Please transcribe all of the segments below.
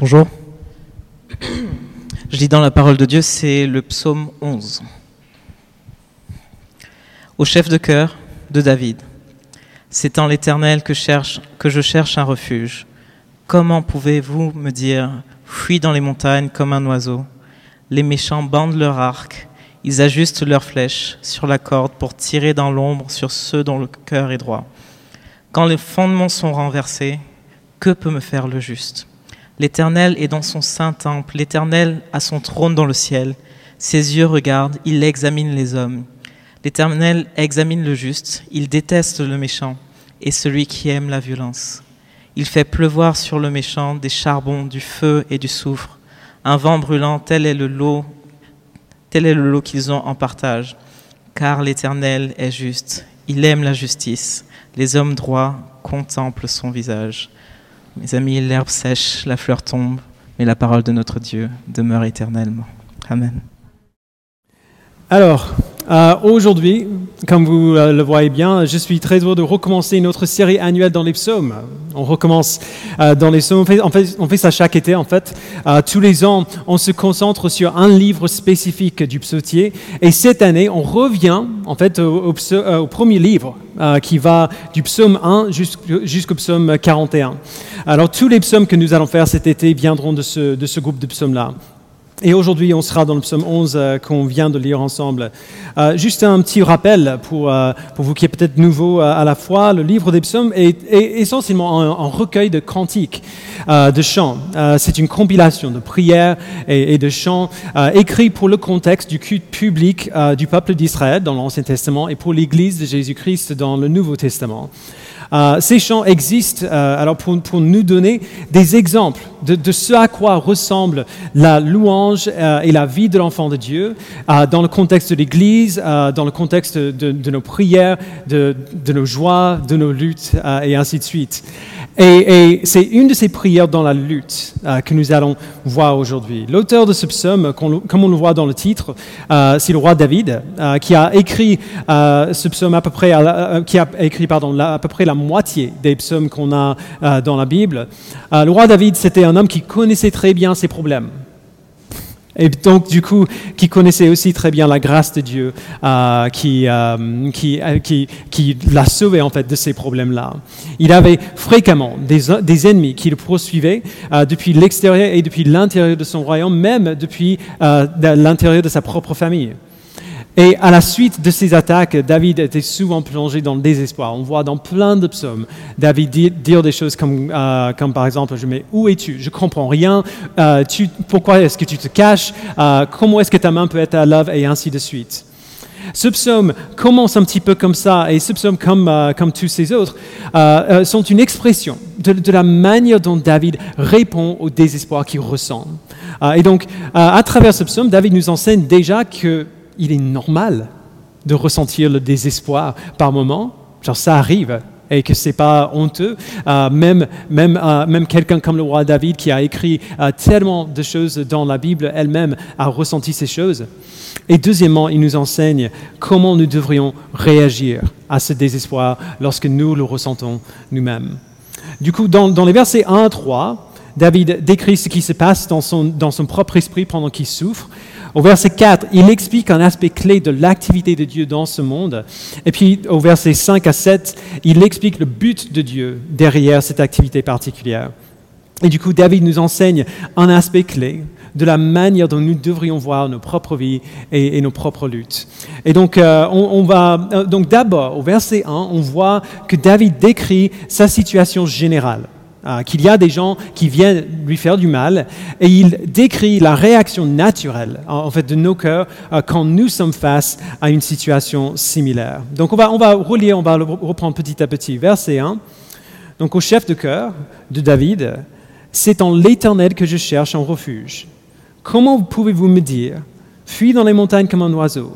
Bonjour. Je lis dans la parole de Dieu, c'est le psaume 11. Au chef de cœur de David. C'est en l'Éternel que, que je cherche un refuge. Comment pouvez-vous me dire, fuis dans les montagnes comme un oiseau? Les méchants bandent leur arc, ils ajustent leurs flèches sur la corde pour tirer dans l'ombre sur ceux dont le cœur est droit. Quand les fondements sont renversés, que peut me faire le juste? L'Éternel est dans son saint temple, l'Éternel a son trône dans le ciel. Ses yeux regardent, il examine les hommes. L'Éternel examine le juste, il déteste le méchant et celui qui aime la violence. Il fait pleuvoir sur le méchant des charbons, du feu et du soufre. Un vent brûlant, tel est le lot, tel est le lot qu'ils ont en partage. Car l'Éternel est juste, il aime la justice. Les hommes droits contemplent son visage. Mes amis, l'herbe sèche, la fleur tombe, mais la parole de notre Dieu demeure éternellement. Amen. Alors, euh, aujourd'hui, comme vous euh, le voyez bien, je suis très heureux de recommencer notre série annuelle dans les psaumes. On recommence euh, dans les psaumes. On fait, on fait, ça chaque été, en fait. tous les ans, on se concentre sur un livre spécifique du psautier. Et cette année, on revient, en fait, au, premier livre, qui va du psaume 1 jusqu'au psaume 41. Alors, tous les psaumes que nous allons faire cet été viendront de ce groupe de psaumes-là. Et aujourd'hui, on sera dans le psaume 11 euh, qu'on vient de lire ensemble. Euh, juste un petit rappel pour, euh, pour vous qui êtes peut-être nouveau à la fois. Le livre des psaumes est, essentiellement un, recueil de cantiques, de chants. C'est une compilation de prières et, et de chants écrits pour le contexte du culte public du peuple d'Israël dans l'Ancien Testament et pour l'Église de Jésus-Christ dans le Nouveau Testament. Euh, ces chants existent euh, alors pour, nous donner des exemples de, ce à quoi ressemble la louange euh, et la vie de l'enfant de Dieu dans le contexte de l'Église, dans le contexte de, nos prières, de, nos joies, de nos luttes et ainsi de suite. Et, c'est une de ces prières dans la lutte que nous allons voir aujourd'hui. L'auteur de ce psaume, comme on le voit dans le titre, c'est le roi David, qui a écrit ce psaume à peu près, qui a écrit pardon, à peu près la moitié des psaumes qu'on a dans la Bible. le roi David, c'était un homme qui connaissait très bien ses problèmes et donc du coup qui connaissait aussi très bien la grâce de Dieu euh, qui, euh, euh, qui, qui l'a sauvé en fait de ces problèmes-là. Il avait fréquemment des, des ennemis qui le poursuivaient depuis l'extérieur et depuis l'intérieur de son royaume, même depuis l'intérieur de sa propre famille. Et à la suite de ces attaques, David était souvent plongé dans le désespoir. On voit dans plein de psaumes David dire des choses comme, euh, par exemple, je mets où es-tu? Je comprends rien. Euh, tu, pourquoi est-ce que tu te caches? Euh, Comment est-ce que ta main peut être à l'œuvre? Et ainsi de suite. Ce psaume commence un petit peu comme ça, et ce psaume, comme, comme tous ces autres, sont une expression de, la manière dont David répond au désespoir qu'il ressent. et donc, à travers ce psaume, David nous enseigne déjà que il est normal de ressentir le désespoir par moment. Genre, ça arrive et que c'est pas honteux. Euh, même même, euh, même quelqu'un comme le roi David qui a écrit euh, tellement de choses dans la Bible elle-même a ressenti ces choses. Et deuxièmement, il nous enseigne comment nous devrions réagir à ce désespoir lorsque nous le ressentons nous-mêmes. Du coup, dans, dans les versets 1 à 3, David décrit ce qui se passe dans son, dans son propre esprit pendant qu'il souffre. Au verset 4, il explique un aspect clé de l'activité de Dieu dans ce monde. Et puis au verset 5 à 7, il explique le but de Dieu derrière cette activité particulière. Et du coup, David nous enseigne un aspect clé de la manière dont nous devrions voir nos propres vies et, nos propres luttes. Et donc, euh, on, va, euh, donc d'abord, au verset 1, on voit que David décrit sa situation générale. Euh, qu'il y a des gens qui viennent lui faire du mal, et il décrit la réaction naturelle en fait de nos cœurs euh, quand nous sommes face à une situation similaire. Donc on va, on va relire, on va reprendre petit à petit. Verset 1. Donc au chef de cœur de David, c'est en l'Éternel que je cherche un refuge. Comment pouvez-vous me dire, fuis dans les montagnes comme un oiseau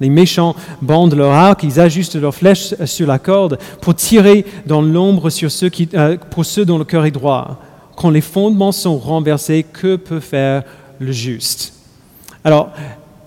les méchants bandent leur arc, ils ajustent leurs flèches sur la corde pour tirer dans l'ombre sur ceux euh, pour ceux dont le cœur est droit. Quand les fondements sont renversés, que peut faire le juste? Alors,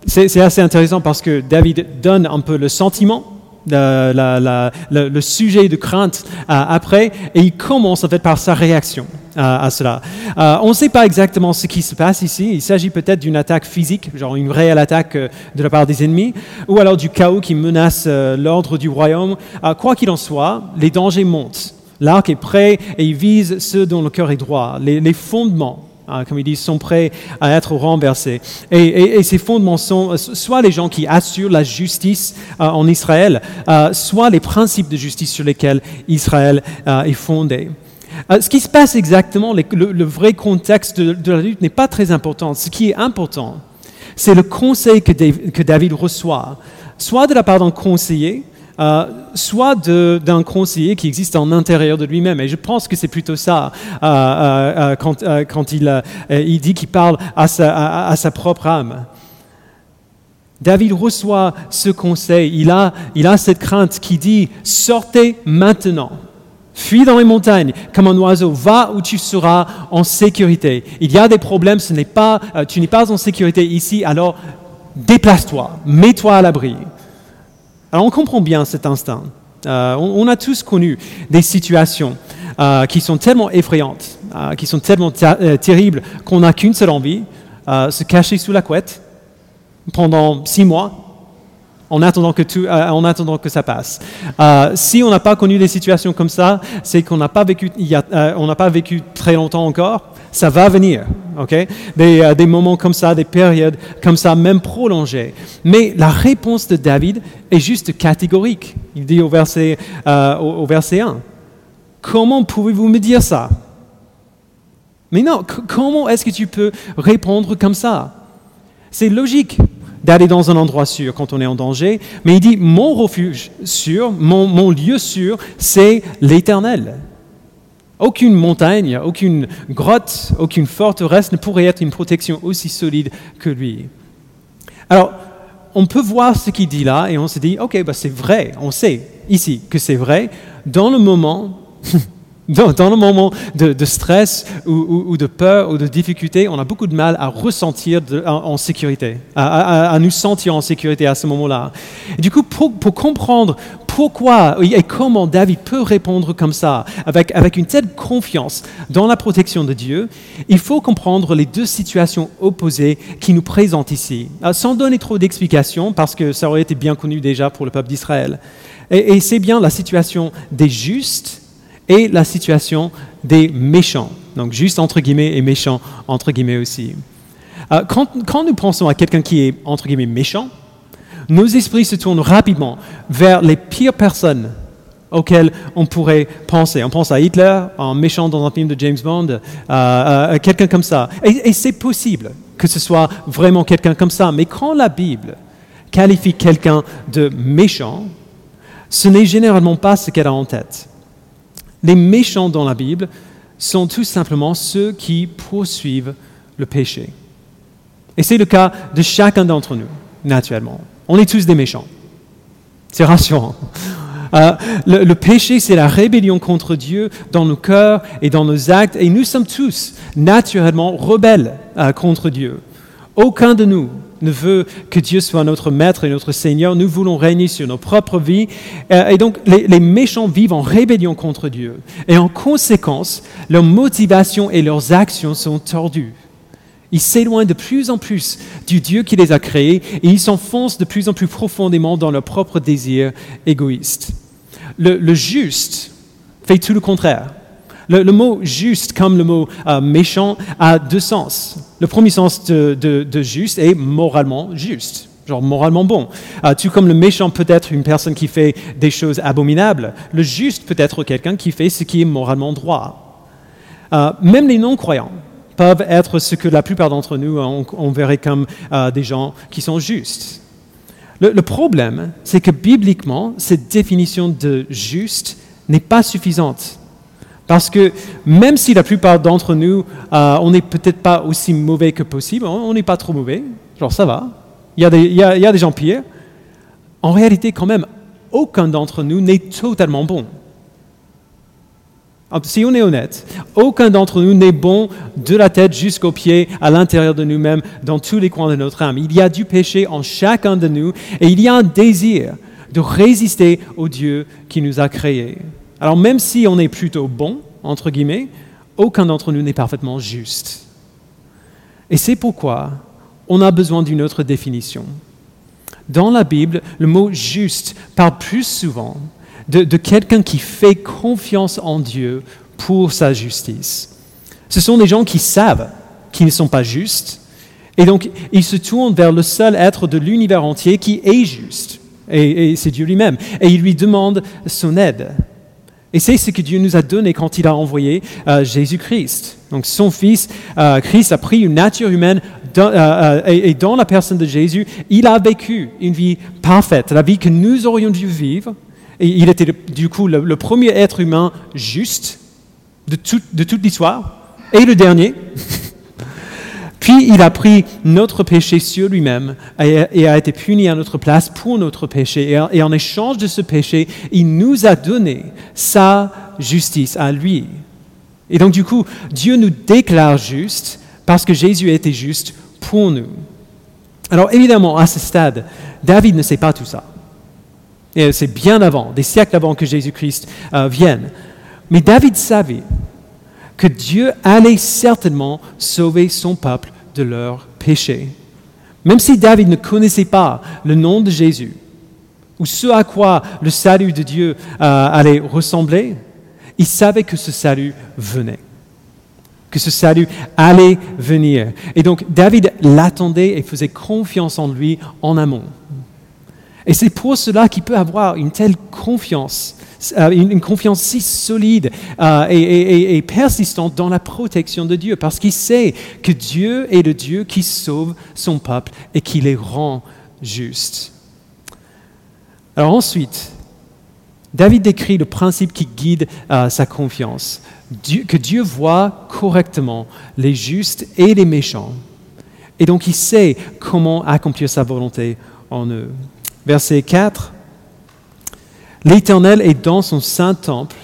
c'est assez intéressant parce que David donne un peu le sentiment, le, sujet de crainte euh, après, et il commence en fait par sa réaction. À cela. on ne sait pas exactement ce qui se passe ici. Il s'agit peut-être d'une attaque physique, genre une réelle attaque de la part des ennemis, ou alors du chaos qui menace l'ordre du royaume. quoi qu'il en soit, les dangers montent. L'arc est prêt et il vise ceux dont le cœur est droit. les fondements Hein, comme ils disent, sont prêts à être renversés. Et, ces fondements sont soit les gens qui assurent la justice euh, en Israël, euh, soit les principes de justice sur lesquels Israël euh, est fondé. Ce qui se passe exactement, le, vrai contexte de, la lutte n'est pas très important. Ce qui est important, c'est le conseil que David reçoit, soit de la part d'un conseiller, euh, soit d'un conseiller qui existe en intérieur de lui-même. Et je pense que c'est plutôt ça euh, euh, quand, il, dit qu'il parle à sa, propre âme. David reçoit ce conseil, il a cette crainte qui dit, sortez maintenant. Fuis dans les montagnes comme un oiseau, va où tu seras en sécurité. Il y a des problèmes, ce n'est pas, tu n'es pas en sécurité ici, alors déplace-toi, mets-toi à l'abri. Alors on comprend bien cet instinct. Euh, on, a tous connu des situations euh, qui sont tellement effrayantes, euh, qui sont tellement terribles qu'on n'a qu'une seule envie, se cacher sous la couette pendant six mois en attendant que, tout, en attendant que ça passe. si on n'a pas connu des situations comme ça, c'est qu'on n'a pas, vécu, on n'a pas vécu très longtemps encore ça va venir, ok? Euh, des, moments comme ça, des périodes comme ça, même prolongées. Mais la réponse de David est juste catégorique. Il dit au verset, euh, au, verset 1, comment pouvez-vous me dire ça? Mais non, comment est-ce que tu peux répondre comme ça? C'est logique d'aller dans un endroit sûr quand on est en danger, mais il dit, mon refuge sûr, mon lieu sûr, c'est l'Éternel. Aucune montagne, aucune grotte, aucune forteresse ne pourrait être une protection aussi solide que lui. Alors, on peut voir ce qu'il dit là et on se dit, ok, bah c'est vrai, on sait ici que c'est vrai. Dans le moment Dans, le moment de, stress ou, de peur ou de difficulté, on a beaucoup de mal à ressentir en, sécurité, à, nous sentir en sécurité à ce moment-là. Du coup, pour, comprendre pourquoi et comment David peut répondre comme ça, avec, avec une telle confiance dans la protection de Dieu, il faut comprendre les deux situations opposées qui nous présentent ici, euh, sans donner trop d'explications, parce que ça aurait été bien connu déjà pour le peuple d'Israël. et c'est bien la situation des justes et la situation des méchants. Donc juste entre guillemets et méchants entre guillemets aussi. Euh, quand, nous pensons à quelqu'un qui est entre guillemets méchant, nos esprits se tournent rapidement vers les pires personnes auxquelles on pourrait penser. On pense à Hitler, un méchant dans un film de James Bond, euh, euh, quelqu'un comme ça. Et, et c'est possible que ce soit vraiment quelqu'un comme ça. Mais quand la Bible qualifie quelqu'un de méchant, ce n'est généralement pas ce qu'elle a en tête. Les méchants dans la Bible sont tout simplement ceux qui poursuivent le péché. Et c'est le cas de chacun d'entre nous, naturellement. On est tous des méchants. C'est rassurant. Euh, le, péché, c'est la rébellion contre Dieu dans nos cœurs et dans nos actes, et nous sommes tous naturellement rebelles euh, contre Dieu. Aucun de nous ne veut que Dieu soit notre maître et notre Seigneur. Nous voulons régner sur nos propres vies. Euh, et donc, les, méchants vivent en rébellion contre Dieu. Et en conséquence, leurs motivations et leurs actions sont tordues. Ils s'éloignent de plus en plus du Dieu qui les a créés et ils s'enfoncent de plus en plus profondément dans leurs propres désirs égoïstes. le juste fait tout le contraire. Le, mot juste, comme le mot euh, méchant, a deux sens. Le premier sens de, juste est moralement juste genre moralement bon. Euh, tout comme le méchant peut être une personne qui fait des choses abominables, le juste peut être quelqu'un qui fait ce qui est moralement droit. Euh, même les non-croyants peuvent être ce que la plupart d'entre nous, on, verrait comme des gens qui sont justes. le problème, c'est que bibliquement, cette définition de juste n'est pas suffisante. Parce que même si la plupart d'entre nous, euh, on n'est peut-être pas aussi mauvais que possible, on n'est pas trop mauvais, genre ça va, il y, a des, y a, des gens pires, en réalité quand même, aucun d'entre nous n'est totalement bon. Si on est honnête, aucun d'entre nous n'est bon de la tête jusqu'aux pieds, à l'intérieur de nous-mêmes, dans tous les coins de notre âme. Il y a du péché en chacun de nous et il y a un désir de résister au Dieu qui nous a créés. Alors même si on est plutôt bon, entre guillemets, aucun d'entre nous n'est parfaitement juste. Et c'est pourquoi on a besoin d'une autre définition. Dans la Bible, le mot juste parle plus souvent de, quelqu'un qui fait confiance en Dieu pour sa justice. Ce sont des gens qui savent qu'ils ne sont pas justes, et donc ils se tournent vers le seul être de l'univers entier qui est juste, et, c'est Dieu lui-même, et ils lui demandent son aide. Et c'est ce que Dieu nous a donné quand il a envoyé euh, Jésus-Christ. Donc son Fils, euh, Christ, a pris une nature humaine euh, et, dans la personne de Jésus, il a vécu une vie parfaite, la vie que nous aurions dû vivre. Et il était du coup le, premier être humain juste de, de toute l'histoire et le dernier. Puis il a pris notre péché sur lui-même et, a été puni à notre place pour notre péché. Et, en échange de ce péché, il nous a donné sa justice à lui. Et donc du coup, Dieu nous déclare juste parce que Jésus été juste pour nous. Alors évidemment, à ce stade, David ne sait pas tout ça. Et c'est bien avant, des siècles avant que Jésus-Christ euh, vienne. Mais David savait que Dieu allait certainement sauver son peuple de leurs péchés. Même si David ne connaissait pas le nom de Jésus, ou ce à quoi le salut de Dieu euh, allait ressembler, il savait que ce salut venait, que ce salut allait venir. Et donc David l'attendait et faisait confiance en lui en amont. Et c'est pour cela qu'il peut avoir une telle confiance euh, une, confiance si solide euh, et, persistante dans la protection de Dieu, parce qu'il sait que Dieu est le Dieu qui sauve son peuple et qui les rend justes. Alors ensuite, David décrit le principe qui guide euh, sa confiance, que Dieu voit correctement les justes et les méchants. Et donc il sait comment accomplir sa volonté en eux. Verset 4. L'Éternel est dans son saint temple,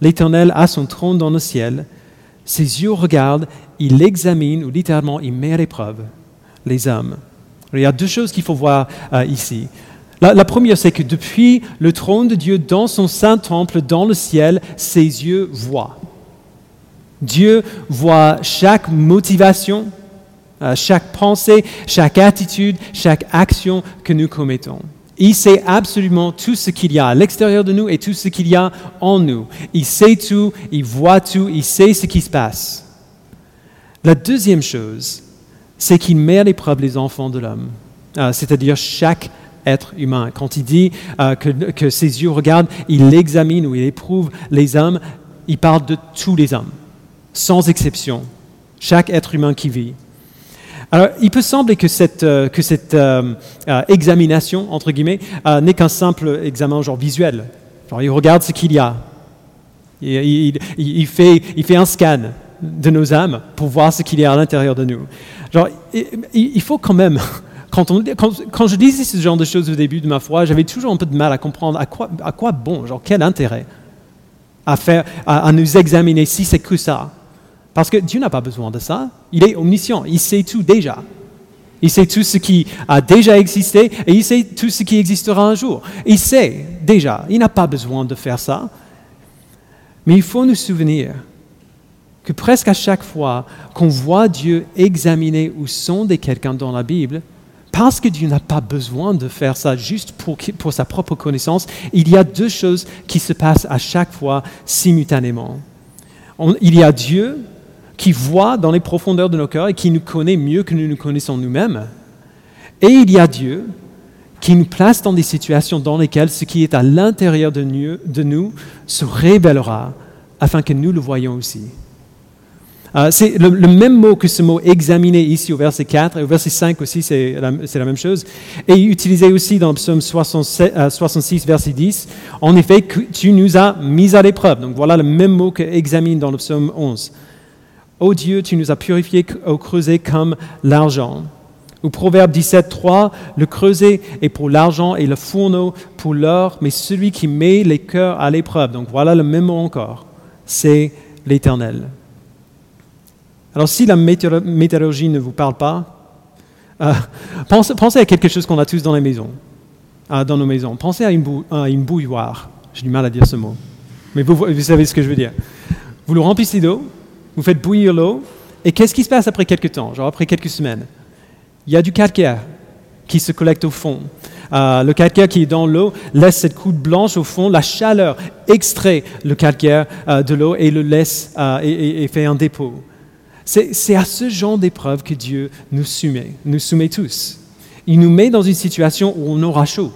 l'Éternel a son trône dans le ciel, ses yeux regardent, il examine, ou littéralement il met à l'épreuve les hommes. Il y a deux choses qu'il faut voir euh, ici. La, première, c'est que depuis le trône de Dieu dans son saint temple, dans le ciel, ses yeux voient. Dieu voit chaque motivation, euh, chaque pensée, chaque attitude, chaque action que nous commettons. Il sait absolument tout ce qu'il y a à l'extérieur de nous et tout ce qu'il y a en nous. Il sait tout, il voit tout, il sait ce qui se passe. La deuxième chose, c'est qu'il met à l'épreuve les enfants de l'homme, euh, c'est-à-dire chaque être humain. Quand il dit euh, que, que, ses yeux regardent, il examine ou il éprouve les hommes, il parle de tous les hommes, sans exception, chaque être humain qui vit. Alors, il peut sembler que cette, euh, que cette euh, euh, examination, entre guillemets, n'est qu'un simple examen genre visuel. Genre, il regarde ce qu'il y a. Il, fait, il fait un scan de nos âmes pour voir ce qu'il y a à l'intérieur de nous. Genre, il, faut quand même, quand, on, quand, je disais ce genre de choses au début de ma foi, j'avais toujours un peu de mal à comprendre à quoi, à quoi bon, genre quel intérêt à, faire, à nous examiner si c'est que ça. Parce que Dieu n'a pas besoin de ça. Il est omniscient. Il sait tout déjà. Il sait tout ce qui a déjà existé et il sait tout ce qui existera un jour. Il sait déjà. Il n'a pas besoin de faire ça. Mais il faut nous souvenir que presque à chaque fois qu'on voit Dieu examiner ou sonder quelqu'un dans la Bible, parce que Dieu n'a pas besoin de faire ça juste pour, sa propre connaissance, il y a deux choses qui se passent à chaque fois simultanément. il y a Dieu qui voit dans les profondeurs de nos cœurs et qui nous connaît mieux que nous nous connaissons nous-mêmes. Et il y a Dieu qui nous place dans des situations dans lesquelles ce qui est à l'intérieur de nous, se révélera afin que nous le voyions aussi. Euh, c'est le, même mot que ce mot examiner ici au verset 4 et au verset 5 aussi, c'est la, même chose. Et utilisé aussi dans le psaume 66, euh, verset 10. En effet, tu nous as mis à l'épreuve. Donc voilà le même mot que examine dans le psaume 11. Ô Dieu, tu nous as purifiés au creuset comme l'argent. Ou Proverbe 17, 3, le creuset est pour l'argent et le fourneau pour l'or, mais celui qui met les cœurs à l'épreuve, donc voilà le même mot encore, c'est l'Éternel. Alors si la météorologie ne vous parle pas, euh, pensez, à quelque chose qu'on a tous dans les maisons, euh, dans nos maisons. Pensez à une, bouilloire. J'ai du mal à dire ce mot, mais vous savez ce que je veux dire. Vous le remplissez d'eau, vous faites bouillir l'eau, et qu'est-ce qui se passe après quelques temps, genre après quelques semaines? Il y a du calcaire qui se collecte au fond. Euh, le calcaire qui est dans l'eau laisse cette couche blanche au fond, la chaleur extrait le calcaire euh, de l'eau et le laisse euh, et, fait un dépôt. C'est à ce genre d'épreuve que Dieu nous soumet, nous soumet tous. Il nous met dans une situation où on aura chaud.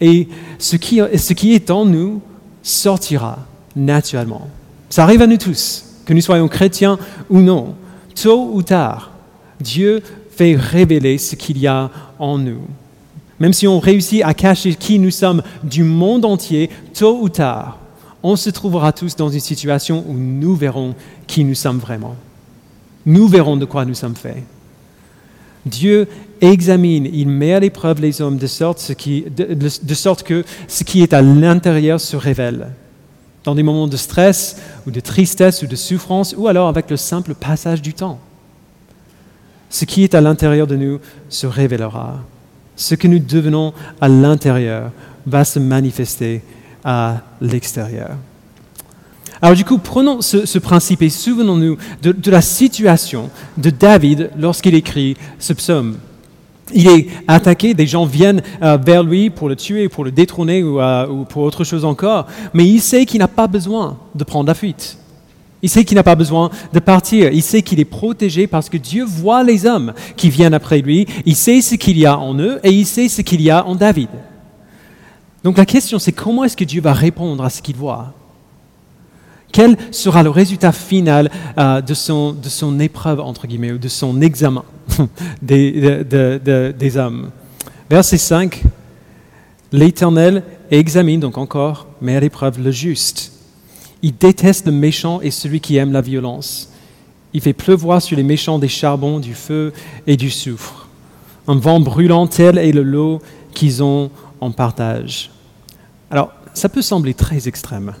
Et ce qui est en nous sortira naturellement. Ça arrive à nous tous, que nous soyons chrétiens ou non. Tôt ou tard, Dieu fait révéler ce qu'il y a en nous. Même si on réussit à cacher qui nous sommes du monde entier, tôt ou tard, on se trouvera tous dans une situation où nous verrons qui nous sommes vraiment. Nous verrons de quoi nous sommes faits. Dieu examine, il met à l'épreuve les hommes de sorte, de sorte, que ce qui est à l'intérieur se révèle. Dans des moments de stress ou de tristesse ou de souffrance, ou alors avec le simple passage du temps. Ce qui est à l'intérieur de nous se révélera. Ce que nous devenons à l'intérieur va se manifester à l'extérieur. Alors du coup, prenons ce, principe et souvenons-nous de, la situation de David lorsqu'il écrit ce psaume. Il est attaqué, des gens viennent euh, vers lui pour le tuer, pour le détrôner euh, ou, pour autre chose encore, mais il sait qu'il n'a pas besoin de prendre la fuite. Il sait qu'il n'a pas besoin de partir. Il sait qu'il est protégé parce que Dieu voit les hommes qui viennent après lui. Il sait ce qu'il y a en eux et il sait ce qu'il y a en David. Donc la question, c'est comment est-ce que Dieu va répondre à ce qu'il voit? Quel sera le résultat final euh, de, son, de, son, épreuve, entre guillemets, ou de son examen des, des hommes? Verset 5, l'Éternel examine donc encore, met à l'épreuve le juste. Il déteste le méchant et celui qui aime la violence. Il fait pleuvoir sur les méchants des charbons, du feu et du soufre. Un vent brûlant tel est le lot qu'ils ont en partage. Alors, ça peut sembler très extrême.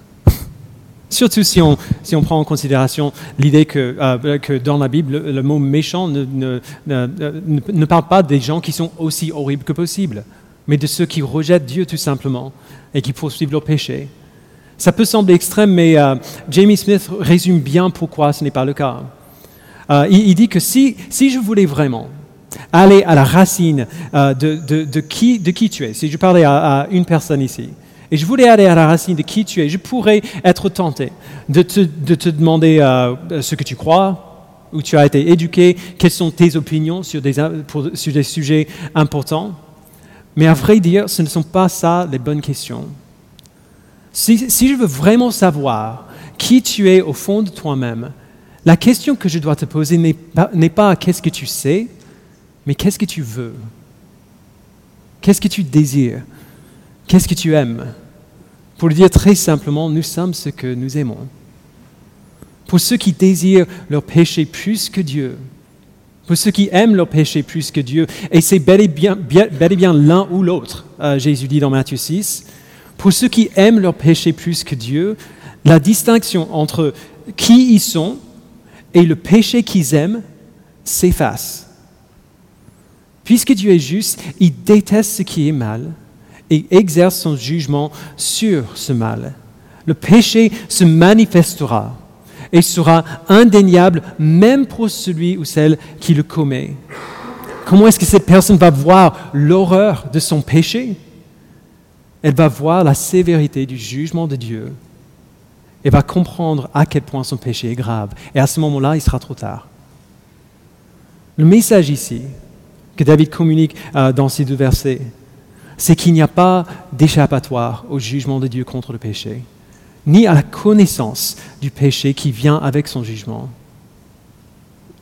Surtout si on, prend en considération l'idée que, euh, dans la Bible, le, mot méchant ne, parle pas des gens qui sont aussi horribles que possible, mais de ceux qui rejettent Dieu tout simplement et qui poursuivent leur péché. Ça peut sembler extrême, mais euh, Jamie Smith résume bien pourquoi ce n'est pas le cas. Euh, il, dit que si, je voulais vraiment aller à la racine de qui tu es, si je parlais à une personne ici, et je voulais aller à la racine de qui tu es. Je pourrais être tenté de te, demander euh, ce que tu crois, où tu as été éduqué, quelles sont tes opinions sur des, sujets importants. Mais à vrai dire, ce ne sont pas ça les bonnes questions. Si, je veux vraiment savoir qui tu es au fond de toi-même, la question que je dois te poser n'est pas qu'est-ce que tu sais, mais qu'est-ce que tu veux? Qu'est-ce que tu désires? Qu'est-ce que tu aimes? Pour le dire très simplement, nous sommes ce que nous aimons. Pour ceux qui désirent leur péché plus que Dieu, pour ceux qui aiment leur péché plus que Dieu, et c'est bel et bien, l'un ou l'autre, euh, Jésus dit dans Matthieu 6, pour ceux qui aiment leur péché plus que Dieu, la distinction entre qui ils sont et le péché qu'ils aiment s'efface. Puisque Dieu est juste, il déteste ce qui est mal et exerce son jugement sur ce mal. Le péché se manifestera et sera indéniable même pour celui ou celle qui le commet. Comment est-ce que cette personne va voir l'horreur de son péché? Elle va voir la sévérité du jugement de Dieu et va comprendre à quel point son péché est grave. Et à ce moment-là, il sera trop tard. Le message ici que David communique euh, dans ces deux versets, c'est qu'il n'y a pas d'échappatoire au jugement de Dieu contre le péché, ni à la connaissance du péché qui vient avec son jugement.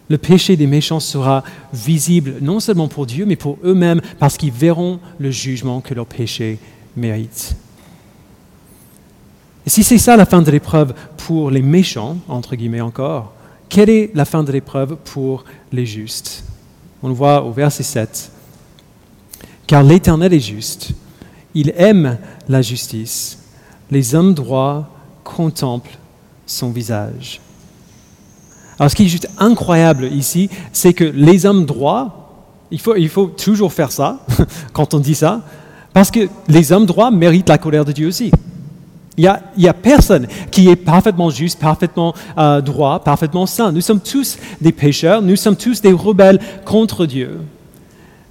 Le péché des méchants sera visible non seulement pour Dieu, mais pour eux-mêmes, parce qu'ils verront le jugement que leur péché mérite. Et si c'est ça la fin de l'épreuve pour les méchants, entre guillemets encore, quelle est la fin de l'épreuve pour les justes? On le voit au verset 7. Car l'Éternel est juste. Il aime la justice. Les hommes droits contemplent son visage. Alors ce qui est juste incroyable ici, c'est que les hommes droits, il faut, il faut toujours faire ça quand on dit ça, parce que les hommes droits méritent la colère de Dieu aussi. Il n'y a, a personne qui est parfaitement juste, parfaitement euh, droit, parfaitement saint. Nous sommes tous des pécheurs, nous sommes tous des rebelles contre Dieu.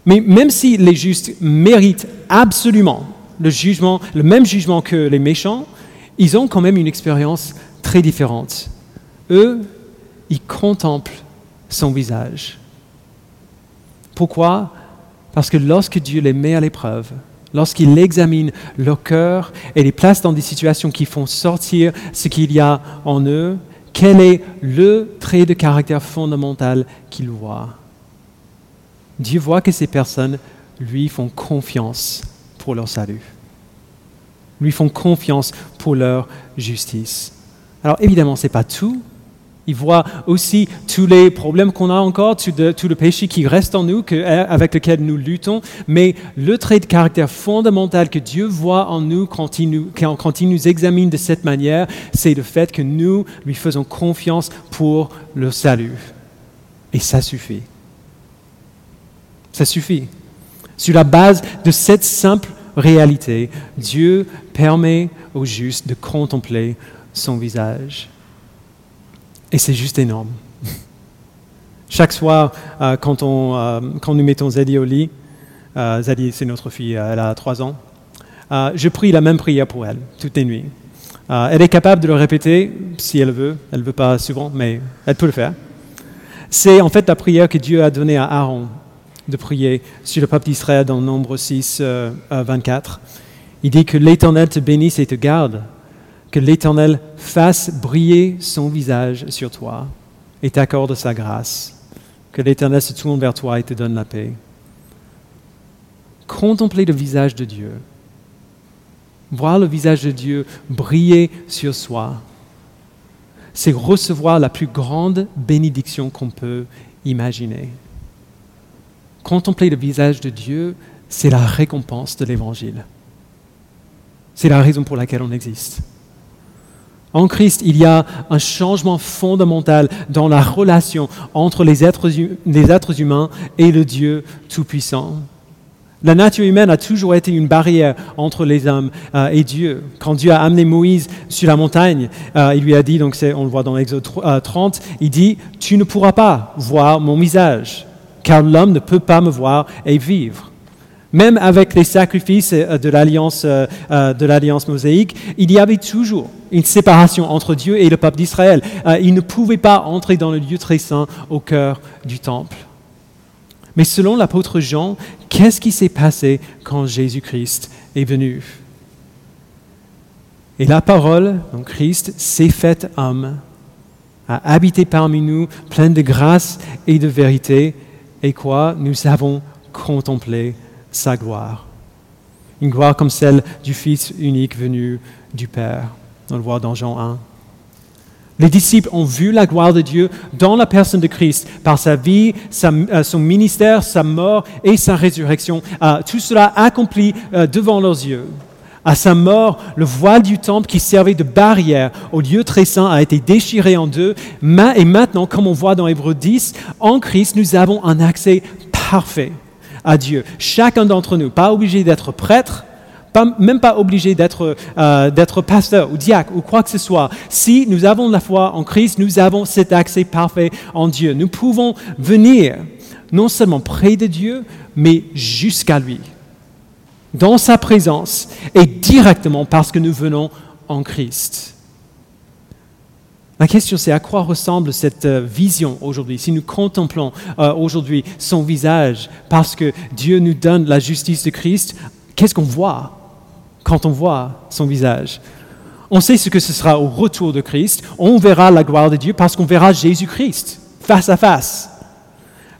Mais même si les justes méritent absolument le, jugement, le même jugement que les méchants, ils ont quand même une expérience très différente. Eux, ils contemplent son visage. Pourquoi? Parce que lorsque Dieu les met à l'épreuve, lorsqu'il examine leur cœur et les place dans des situations qui font sortir ce qu'il y a en eux, quel est le trait de caractère fondamental qu'il voit Dieu voit que ces personnes lui font confiance pour leur salut, lui font confiance pour leur justice. Alors évidemment, ce n'est pas tout, il voit aussi tous les problèmes qu'on a encore, tout, le péché qui reste en nous, euh, avec lequel nous luttons. Mais le trait de caractère fondamental que Dieu voit en nous quand il nous, quand il nous examine de cette manière, c'est le fait que nous lui faisons confiance pour le salut. Et ça suffit. Ça suffit. Sur la base de cette simple réalité, Dieu permet aux justes de contempler son visage. Et c'est juste énorme. Chaque soir, euh, euh, quand, nous mettons Zadie au lit, euh, Zadie, c'est notre fille, elle a trois ans, je prie la même prière pour elle, toutes les nuits. elle est capable de le répéter si elle veut, elle ne veut pas souvent, mais elle peut le faire. C'est en fait la prière que Dieu a donnée à Aaron de prier sur le peuple d'Israël dans Nombre 6, 24. Il dit que l'Éternel te bénisse et te garde que l'Éternel fasse briller son visage sur toi et t'accorde sa grâce. Que l'Éternel se tourne vers toi et te donne la paix. Contempler le visage de Dieu, voir le visage de Dieu briller sur soi, c'est recevoir la plus grande bénédiction qu'on peut imaginer. Contempler le visage de Dieu, c'est la récompense de l'Évangile. C'est la raison pour laquelle on existe. En Christ, il y a un changement fondamental dans la relation entre les êtres, humains et le Dieu Tout-Puissant. La nature humaine a toujours été une barrière entre les hommes euh, et Dieu. Quand Dieu a amené Moïse sur la montagne, euh, il lui a dit, donc on le voit dans l'Exode 30, euh, il dit, tu ne pourras pas voir mon visage, car l'homme ne peut pas me voir et vivre. Même avec les sacrifices euh, de l'alliance, euh, euh, de l'alliance mosaïque, il y avait toujours une séparation entre Dieu et le peuple d'Israël. Il ne pouvait pas entrer dans le lieu très saint au cœur du temple. Mais selon l'apôtre Jean, qu'est-ce qui s'est passé quand Jésus-Christ est venu? Et la parole, donc Christ, s'est fait homme, a habité parmi nous, plein de grâce et de vérité. Et quoi? Nous avons contemplé sa gloire. Une gloire comme celle du Fils unique venu du Père. On le voit dans Jean 1. Les disciples ont vu la gloire de Dieu dans la personne de Christ, par sa vie, euh, son ministère, sa mort et sa résurrection. Euh, tout cela accompli euh, devant leurs yeux. À sa mort, le voile du temple qui servait de barrière au lieu très saint a été déchiré en deux. Et maintenant, comme on voit dans Hébreu 10, en Christ, nous avons un accès parfait à Dieu. Chacun d'entre nous, pas obligé d'être prêtre, même pas obligé euh, d'être pasteur ou diacre ou quoi que ce soit. Si nous avons la foi en Christ, nous avons cet accès parfait en Dieu. Nous pouvons venir non seulement près de Dieu, mais jusqu'à lui, dans sa présence et directement parce que nous venons en Christ. La question, c'est à quoi ressemble cette euh, vision aujourd'hui? Si nous contemplons euh, aujourd'hui son visage parce que Dieu nous donne la justice de Christ, qu'est-ce qu'on voit quand on voit son visage? On sait ce que ce sera au retour de Christ. On verra la gloire de Dieu parce qu'on verra Jésus-Christ face à face.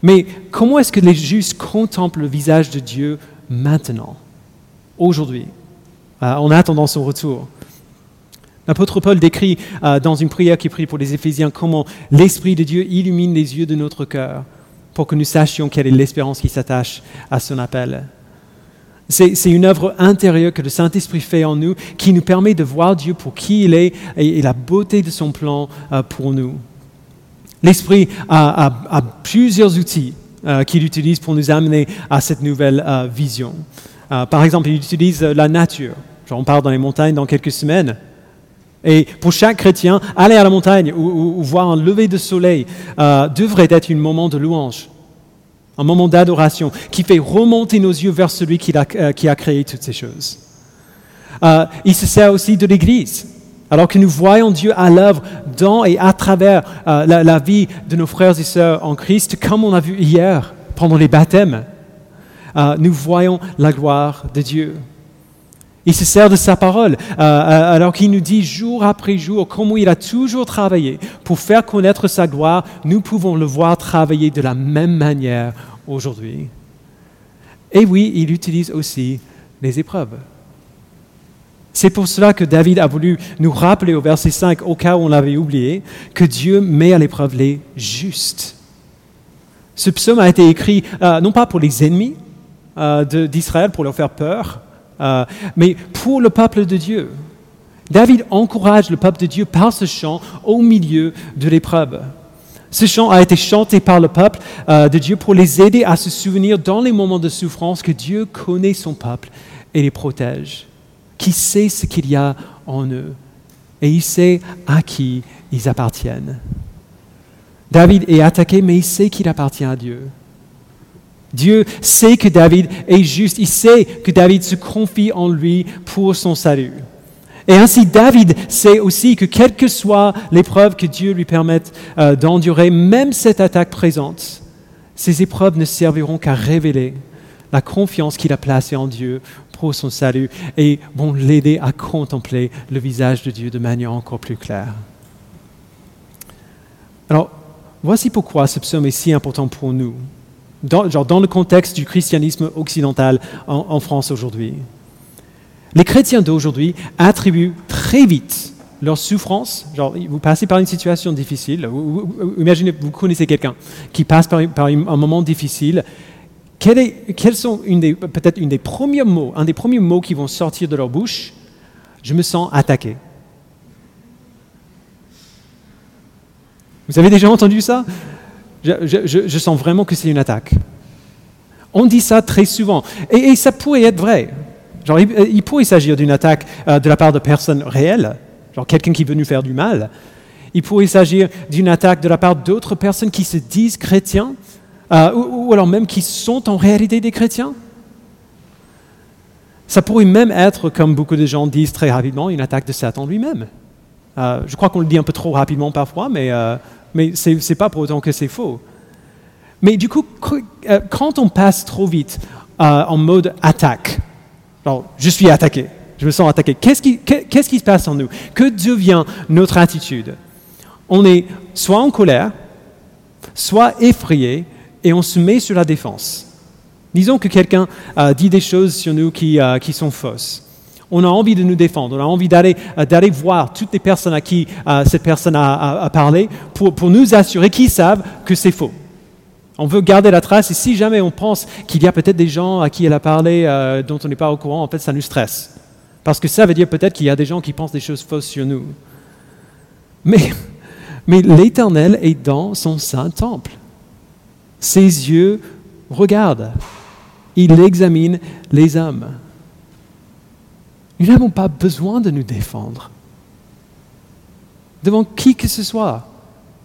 Mais comment est-ce que les justes contemplent le visage de Dieu maintenant, aujourd'hui, euh, en attendant son retour L'apôtre Paul décrit euh, dans une prière qu'il prie pour les Éphésiens comment l'Esprit de Dieu illumine les yeux de notre cœur pour que nous sachions quelle est l'espérance qui s'attache à son appel. C'est une œuvre intérieure que le Saint-Esprit fait en nous qui nous permet de voir Dieu pour qui il est et, la beauté de son plan euh, pour nous. L'Esprit a, plusieurs outils euh, qu'il utilise pour nous amener à cette nouvelle vision. Par exemple, il utilise la nature. on parle dans les montagnes dans quelques semaines. Et pour chaque chrétien, aller à la montagne ou, voir un lever de soleil euh, devrait être un moment de louange, un moment d'adoration qui fait remonter nos yeux vers celui qui a, euh, a créé toutes ces choses. Euh, il se sert aussi de l'Église. Alors que nous voyons Dieu à l'œuvre dans et à travers la, la, vie de nos frères et sœurs en Christ, comme on a vu hier pendant les baptêmes, nous voyons la gloire de Dieu. Il se sert de sa parole, euh, euh, alors qu'il nous dit jour après jour comment il a toujours travaillé pour faire connaître sa gloire. Nous pouvons le voir travailler de la même manière aujourd'hui. Et oui, il utilise aussi les épreuves. C'est pour cela que David a voulu nous rappeler au verset 5, au cas où on l'avait oublié, que Dieu met à l'épreuve les justes. Ce psaume a été écrit euh, non pas pour les ennemis d'Israël, pour leur faire peur, euh, mais pour le peuple de Dieu. David encourage le peuple de Dieu par ce chant au milieu de l'épreuve. Ce chant a été chanté par le peuple euh, de Dieu pour les aider à se souvenir dans les moments de souffrance que Dieu connaît son peuple et les protège, qui sait ce qu'il y a en eux? Et il sait à qui ils appartiennent. David est attaqué, mais il sait qu'il appartient à Dieu. Dieu sait que David est juste, il sait que David se confie en lui pour son salut. Et ainsi, David sait aussi que quelle que soit l'épreuve que Dieu lui permette euh, d'endurer, même cette attaque présente, ces épreuves ne serviront qu'à révéler la confiance qu'il a placée en Dieu pour son salut et vont l'aider à contempler le visage de Dieu de manière encore plus claire. Alors, voici pourquoi ce psaume est si important pour nous dans, genre dans le contexte du christianisme occidental en, France aujourd'hui. Les chrétiens d'aujourd'hui attribuent très vite leur souffrance, genre vous passez par une situation difficile, imaginez, vous connaissez quelqu'un qui passe par, un moment difficile, quels sont peut-être une des premiers mots, un des premiers mots qui vont sortir de leur bouche? Je me sens attaqué. Vous avez déjà entendu ça? Je, sens vraiment que c'est une attaque. On dit ça très souvent. Et, ça pourrait être vrai. Genre, il, pourrait s'agir d'une attaque euh, de la part de personnes réelles, genre quelqu'un qui veut nous faire du mal. Il pourrait s'agir d'une attaque de la part d'autres personnes qui se disent chrétiens, euh, ou, alors même qui sont en réalité des chrétiens. Ça pourrait même être, comme beaucoup de gens disent très rapidement, une attaque de Satan lui-même. Euh, je crois qu'on le dit un peu trop rapidement parfois, mais mais ce n'est pas pour autant que c'est faux. Mais du coup, euh, quand on passe trop vite euh, en mode attaque, alors, je suis attaqué, je me sens attaqué, qu'est-ce qui, se passe en nous? Que devient notre attitude? On est soit en colère, soit effrayé, et on se met sur la défense. Disons que quelqu'un euh, dit des choses sur nous qui, qui sont fausses. On a envie de nous défendre, on a envie d'aller, euh, voir toutes les personnes à qui euh, cette personne a, parlé pour, nous assurer qu'ils savent que c'est faux. On veut garder la trace et si jamais on pense qu'il y a peut-être des gens à qui elle a parlé euh, dont on n'est pas au courant, en fait ça nous stresse. Parce que ça veut dire peut-être qu'il y a des gens qui pensent des choses fausses sur nous. Mais, mais l'Éternel est dans son saint temple. Ses yeux regardent. Il examine les hommes. Nous n'avons pas besoin de nous défendre devant qui que ce soit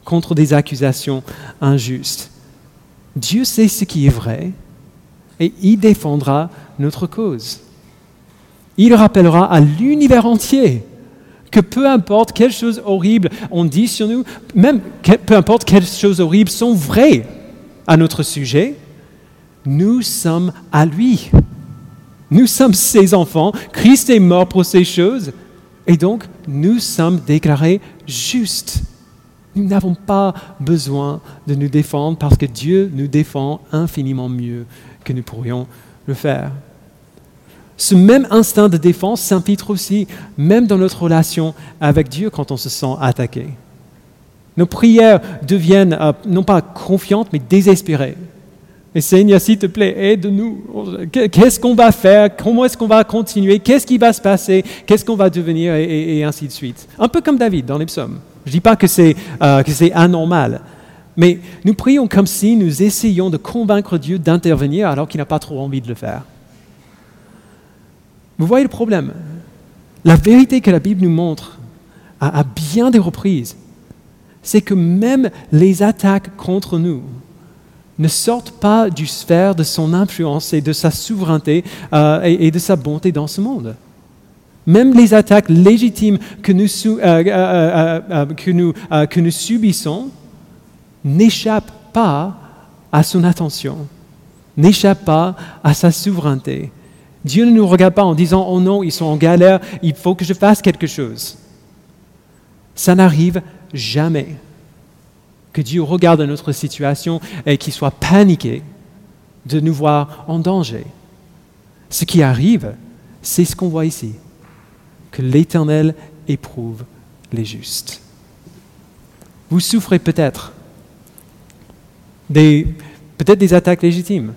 contre des accusations injustes. Dieu sait ce qui est vrai et il défendra notre cause. Il rappellera à l'univers entier que peu importe quelles choses horribles on dit sur nous, même peu importe quelles choses horribles sont vraies à notre sujet, nous sommes à lui. Nous sommes ses enfants, Christ est mort pour ces choses, et donc nous sommes déclarés justes. Nous n'avons pas besoin de nous défendre parce que Dieu nous défend infiniment mieux que nous pourrions le faire. Ce même instinct de défense s'infiltre aussi, même dans notre relation avec Dieu quand on se sent attaqué. Nos prières deviennent euh, non pas confiantes, mais désespérées. Et Seigneur, s'il te plaît, aide-nous. Qu'est-ce qu'on va faire? Comment est-ce qu'on va continuer? Qu'est-ce qui va se passer? Qu'est-ce qu'on va devenir? Et, ainsi de suite. Un peu comme David dans les psaumes. Je ne dis pas que c'est euh, anormal, mais nous prions comme si nous essayions de convaincre Dieu d'intervenir alors qu'il n'a pas trop envie de le faire. Vous voyez le problème? La vérité que la Bible nous montre à, bien des reprises, c'est que même les attaques contre nous ne sortent pas du sphère de son influence et de sa souveraineté euh, et, de sa bonté dans ce monde. Même les attaques légitimes que nous, euh, euh, que nous subissons n'échappent pas à son attention, n'échappent pas à sa souveraineté. Dieu ne nous regarde pas en disant Oh non, ils sont en galère, il faut que je fasse quelque chose. Ça n'arrive jamais que Dieu regarde notre situation et qu'il soit paniqué de nous voir en danger. Ce qui arrive, c'est ce qu'on voit ici, que l'Éternel éprouve les justes. Vous souffrez peut-être des, peut-être des attaques légitimes.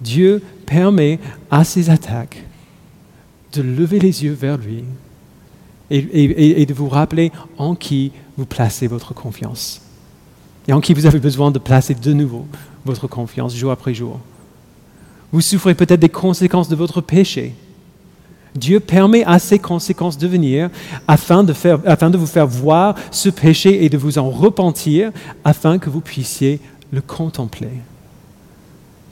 Dieu permet à ces attaques de lever les yeux vers lui et, de vous rappeler en qui vous placez votre confiance et en qui vous avez besoin de placer de nouveau votre confiance jour après jour. Vous souffrez peut-être des conséquences de votre péché. Dieu permet à ces conséquences de venir afin de, afin de vous faire voir ce péché et de vous en repentir afin que vous puissiez le contempler.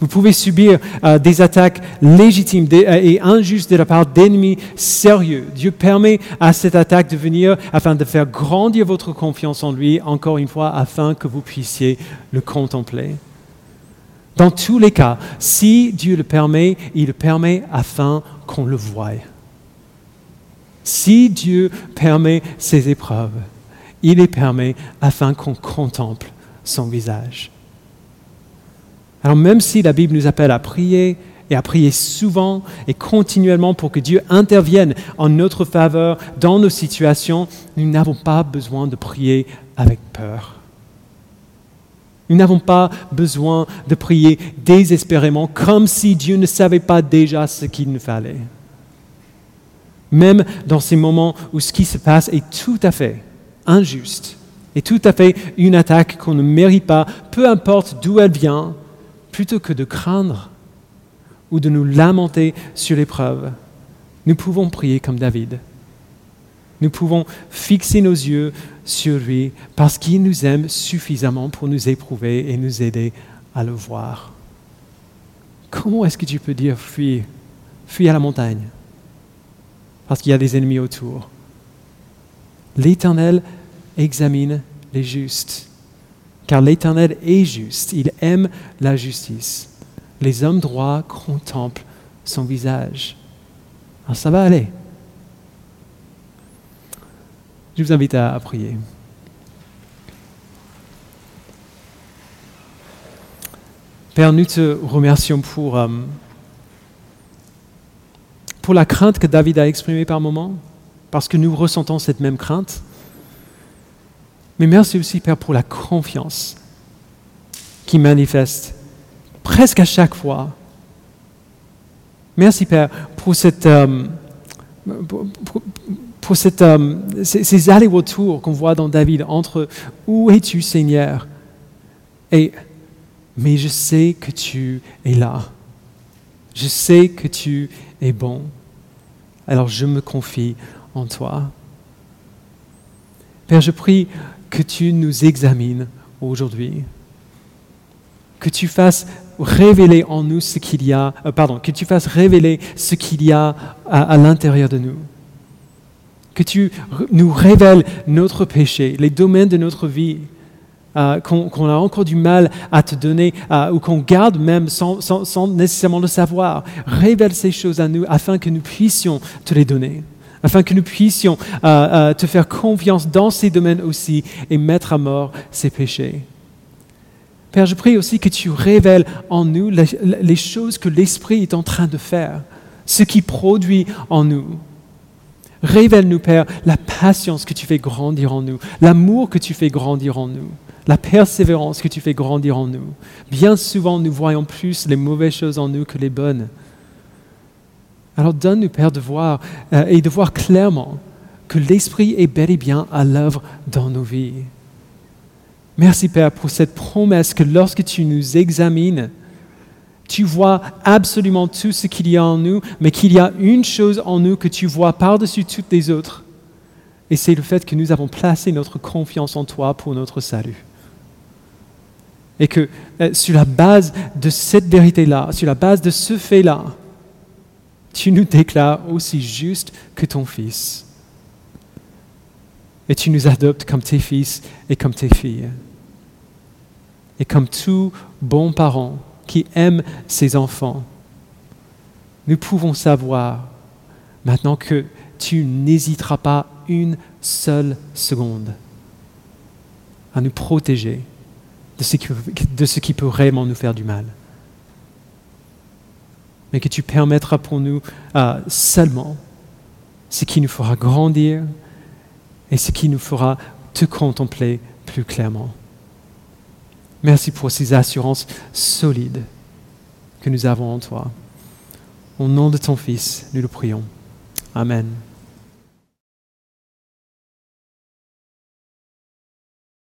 Vous pouvez subir euh, des attaques légitimes euh, et injustes de la part d'ennemis sérieux. Dieu permet à cette attaque de venir afin de faire grandir votre confiance en lui, encore une fois, afin que vous puissiez le contempler. Dans tous les cas, si Dieu le permet, il le permet afin qu'on le voie. Si Dieu permet ces épreuves, il les permet afin qu'on contemple son visage. Alors même si la Bible nous appelle à prier et à prier souvent et continuellement pour que Dieu intervienne en notre faveur dans nos situations, nous n'avons pas besoin de prier avec peur. Nous n'avons pas besoin de prier désespérément comme si Dieu ne savait pas déjà ce qu'il nous fallait. Même dans ces moments où ce qui se passe est tout à fait injuste et tout à fait une attaque qu'on ne mérite pas, peu importe d'où elle vient, plutôt que de craindre ou de nous lamenter sur l'épreuve, nous pouvons prier comme David. Nous pouvons fixer nos yeux sur lui parce qu'il nous aime suffisamment pour nous éprouver et nous aider à le voir. Comment est-ce que tu peux dire fuis, fuis à la montagne? Parce qu'il y a des ennemis autour. L'Éternel examine les justes car l'Éternel est juste, il aime la justice. Les hommes droits contemplent son visage. Alors ça va aller. Je vous invite à, prier. Père, nous te remercions pour, euh, pour la crainte que David a exprimée par moment, parce que nous ressentons cette même crainte. Mais merci aussi, Père, pour la confiance qui manifeste presque à chaque fois. Merci, Père, pour, euh, euh, ces, allers-retours qu'on voit dans David entre où es-tu, Seigneur? Et mais je sais que tu es là. Je sais que tu es bon. Alors je me confie en toi. Père, je prie que tu nous examines aujourd'hui, que tu fasses révéler en nous ce qu'il y a, euh, pardon, que tu fasses révéler ce qu'il y a à, l'intérieur de nous, que tu nous révèles notre péché, les domaines de notre vie euh, qu'on a encore du mal à te donner euh, ou qu'on garde même sans, sans nécessairement le savoir. Révèle ces choses à nous afin que nous puissions te les donner afin que nous puissions euh, euh, te faire confiance dans ces domaines aussi et mettre à mort ces péchés. Père, je prie aussi que tu révèles en nous les, choses que l'Esprit est en train de faire, ce qui produit en nous. Révèle-nous, Père, la patience que tu fais grandir en nous, l'amour que tu fais grandir en nous, la persévérance que tu fais grandir en nous. Bien souvent, nous voyons plus les mauvaises choses en nous que les bonnes. Alors donne-nous, Père, de voir euh, et de voir clairement que l'Esprit est bel et bien à l'œuvre dans nos vies. Merci, Père, pour cette promesse que lorsque tu nous examines, tu vois absolument tout ce qu'il y a en nous, mais qu'il y a une chose en nous que tu vois par-dessus toutes les autres, Et c'est le fait que nous avons placé notre confiance en toi pour notre salut. Et que euh, sur la base de cette vérité-là, sur la base de ce fait-là, tu nous déclares aussi juste que ton Fils. Et tu nous adoptes comme tes fils et comme tes filles. Et comme tous bons parents qui aiment ses enfants, nous pouvons savoir maintenant que tu n'hésiteras pas une seule seconde à nous protéger de ce qui peut réellement nous faire du mal. Mais que tu permettras pour nous euh, seulement ce qui nous fera grandir et ce qui nous fera te contempler plus clairement. Merci pour ces assurances solides que nous avons en toi. Au nom de ton Fils, nous le prions. Amen.